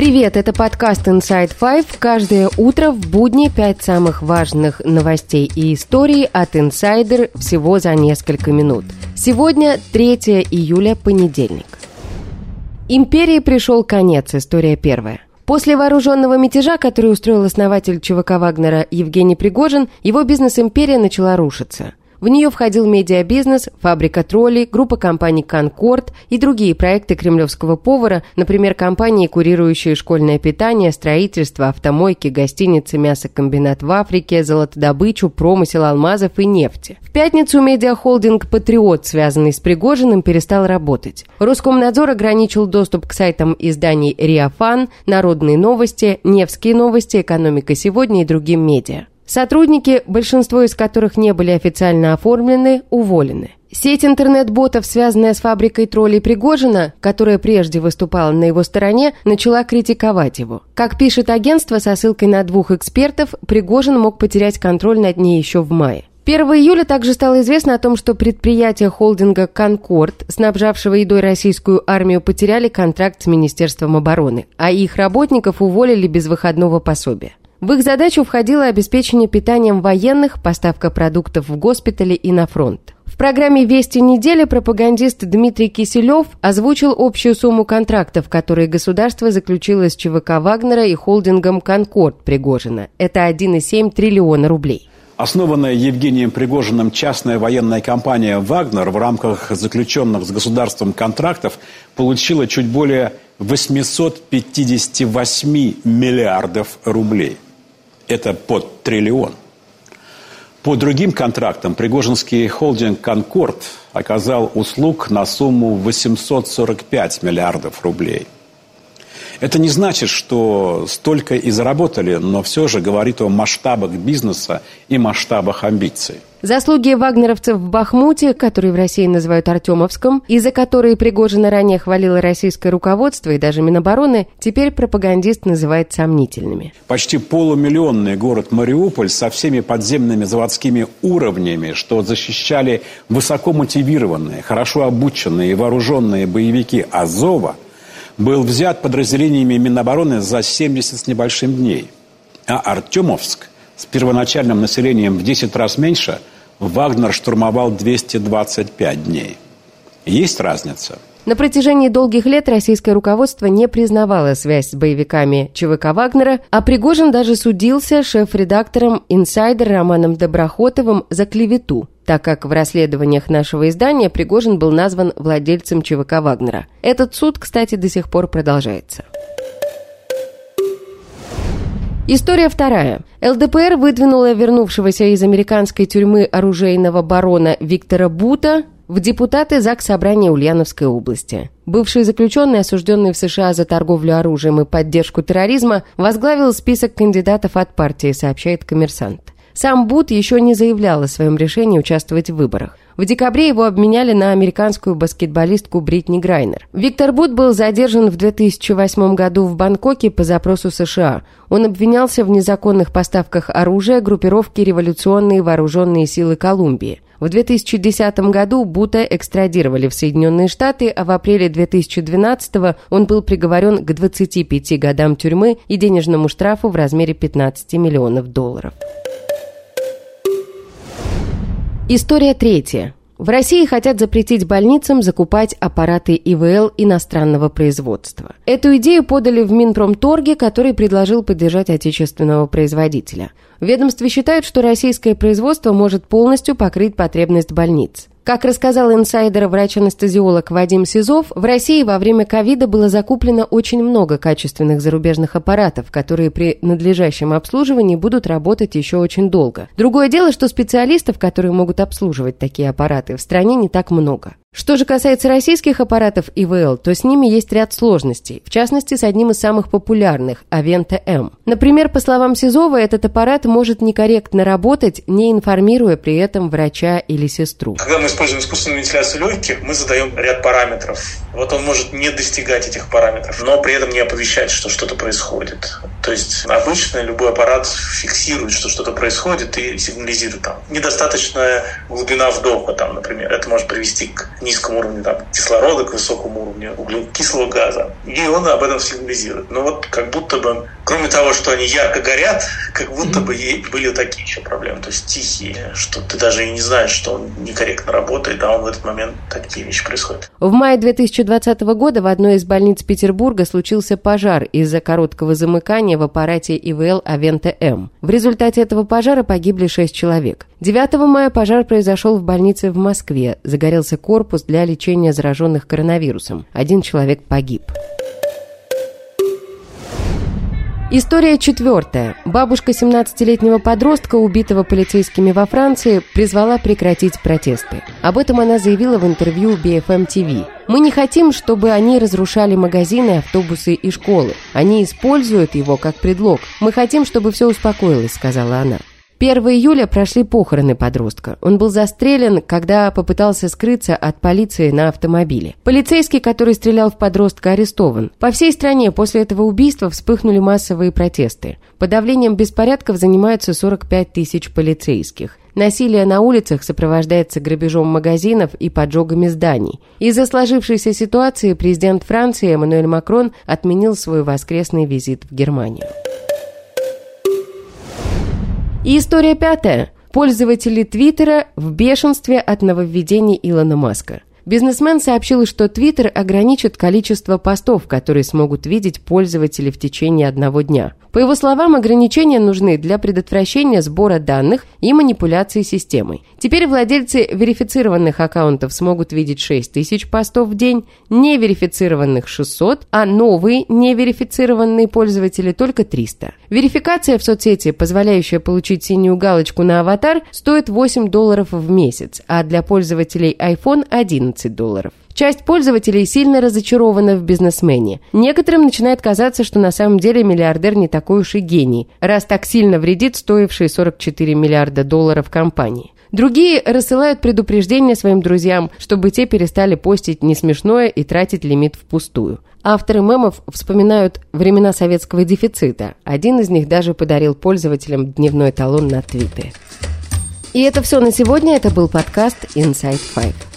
Привет, это подкаст Inside Five. Каждое утро в будни пять самых важных новостей и историй от Insider всего за несколько минут. Сегодня 3 июля, понедельник. Империи пришел конец, история первая. После вооруженного мятежа, который устроил основатель ЧВК Вагнера Евгений Пригожин, его бизнес-империя начала рушиться. В нее входил медиабизнес, фабрика троллей, группа компаний «Конкорд» и другие проекты кремлевского повара, например, компании, курирующие школьное питание, строительство, автомойки, гостиницы, мясокомбинат в Африке, золотодобычу, промысел алмазов и нефти. В пятницу медиахолдинг «Патриот», связанный с Пригожиным, перестал работать. Роскомнадзор ограничил доступ к сайтам изданий «Риафан», «Народные новости», «Невские новости», «Экономика сегодня» и другим медиа. Сотрудники, большинство из которых не были официально оформлены, уволены. Сеть интернет-ботов, связанная с фабрикой троллей Пригожина, которая прежде выступала на его стороне, начала критиковать его. Как пишет агентство со ссылкой на двух экспертов, Пригожин мог потерять контроль над ней еще в мае. 1 июля также стало известно о том, что предприятия холдинга «Конкорд», снабжавшего едой российскую армию, потеряли контракт с Министерством обороны, а их работников уволили без выходного пособия. В их задачу входило обеспечение питанием военных, поставка продуктов в госпитали и на фронт. В программе «Вести недели» пропагандист Дмитрий Киселев озвучил общую сумму контрактов, которые государство заключило с ЧВК Вагнера и холдингом «Конкорд» Пригожина. Это 1,7 триллиона рублей. Основанная Евгением Пригожиным частная военная компания «Вагнер» в рамках заключенных с государством контрактов получила чуть более 858 миллиардов рублей – это под триллион. По другим контрактам Пригожинский холдинг «Конкорд» оказал услуг на сумму 845 миллиардов рублей – это не значит, что столько и заработали, но все же говорит о масштабах бизнеса и масштабах амбиций. Заслуги вагнеровцев в Бахмуте, которые в России называют Артемовском, и за которые Пригожина ранее хвалило российское руководство и даже Минобороны, теперь пропагандист называет сомнительными. Почти полумиллионный город Мариуполь со всеми подземными заводскими уровнями, что защищали высоко мотивированные, хорошо обученные и вооруженные боевики Азова – был взят подразделениями Минобороны за 70 с небольшим дней. А Артемовск с первоначальным населением в 10 раз меньше Вагнер штурмовал 225 дней. Есть разница? На протяжении долгих лет российское руководство не признавало связь с боевиками ЧВК Вагнера, а Пригожин даже судился шеф-редактором «Инсайдер» Романом Доброхотовым за клевету так как в расследованиях нашего издания Пригожин был назван владельцем ЧВК Вагнера. Этот суд, кстати, до сих пор продолжается. История вторая. ЛДПР выдвинула вернувшегося из американской тюрьмы оружейного барона Виктора Бута в депутаты ЗАГС Собрания Ульяновской области. Бывший заключенный, осужденный в США за торговлю оружием и поддержку терроризма, возглавил список кандидатов от партии, сообщает коммерсант. Сам Бут еще не заявлял о своем решении участвовать в выборах. В декабре его обменяли на американскую баскетболистку Бритни Грайнер. Виктор Бут был задержан в 2008 году в Бангкоке по запросу США. Он обвинялся в незаконных поставках оружия группировки «Революционные вооруженные силы Колумбии». В 2010 году Бута экстрадировали в Соединенные Штаты, а в апреле 2012 он был приговорен к 25 годам тюрьмы и денежному штрафу в размере 15 миллионов долларов. История третья. В России хотят запретить больницам закупать аппараты ИВЛ иностранного производства. Эту идею подали в Минпромторге, который предложил поддержать отечественного производителя. В ведомстве считают, что российское производство может полностью покрыть потребность больниц. Как рассказал инсайдер врач-анестезиолог Вадим Сизов, в России во время ковида было закуплено очень много качественных зарубежных аппаратов, которые при надлежащем обслуживании будут работать еще очень долго. Другое дело, что специалистов, которые могут обслуживать такие аппараты, в стране не так много. Что же касается российских аппаратов ИВЛ, то с ними есть ряд сложностей, в частности, с одним из самых популярных – Авента М. Например, по словам Сизова, этот аппарат может некорректно работать, не информируя при этом врача или сестру. Когда мы используем искусственную вентиляцию легких, мы задаем ряд параметров. Вот он может не достигать этих параметров, но при этом не оповещать, что что-то происходит. То есть обычно любой аппарат фиксирует, что что-то происходит и сигнализирует там. Недостаточная глубина вдоха, там, например. Это может привести к низкому уровню там, кислорода, к высокому уровню углекислого газа. И он об этом сигнализирует. Но вот как будто бы, кроме того, что они ярко горят, как будто бы были такие еще проблемы. То есть тихие, что ты даже и не знаешь, что он некорректно работает, а он в этот момент такие вещи происходят. В мае 2020 года в одной из больниц Петербурга случился пожар из-за короткого замыкания в аппарате ИВЛ Авента-М. В результате этого пожара погибли 6 человек. 9 мая пожар произошел в больнице в Москве. Загорелся корпус для лечения зараженных коронавирусом. Один человек погиб. История четвертая. Бабушка 17-летнего подростка, убитого полицейскими во Франции, призвала прекратить протесты. Об этом она заявила в интервью BFM TV. «Мы не хотим, чтобы они разрушали магазины, автобусы и школы. Они используют его как предлог. Мы хотим, чтобы все успокоилось», — сказала она. 1 июля прошли похороны подростка. Он был застрелен, когда попытался скрыться от полиции на автомобиле. Полицейский, который стрелял в подростка, арестован. По всей стране после этого убийства вспыхнули массовые протесты. Подавлением беспорядков занимаются 45 тысяч полицейских. Насилие на улицах сопровождается грабежом магазинов и поджогами зданий. Из-за сложившейся ситуации президент Франции Эммануэль Макрон отменил свой воскресный визит в Германию. И история пятая. Пользователи Твиттера в бешенстве от нововведений Илона Маска. Бизнесмен сообщил, что Твиттер ограничит количество постов, которые смогут видеть пользователи в течение одного дня. По его словам, ограничения нужны для предотвращения сбора данных и манипуляции системой. Теперь владельцы верифицированных аккаунтов смогут видеть 6 тысяч постов в день, неверифицированных 600, а новые неверифицированные пользователи только 300. Верификация в соцсети, позволяющая получить синюю галочку на аватар, стоит 8 долларов в месяц, а для пользователей iPhone 11 долларов. Часть пользователей сильно разочарована в бизнесмене. Некоторым начинает казаться, что на самом деле миллиардер не такой уж и гений, раз так сильно вредит стоившей 44 миллиарда долларов компании. Другие рассылают предупреждения своим друзьям, чтобы те перестали постить несмешное и тратить лимит впустую. Авторы мемов вспоминают времена советского дефицита. Один из них даже подарил пользователям дневной талон на твиты. И это все на сегодня. Это был подкаст Inside Five.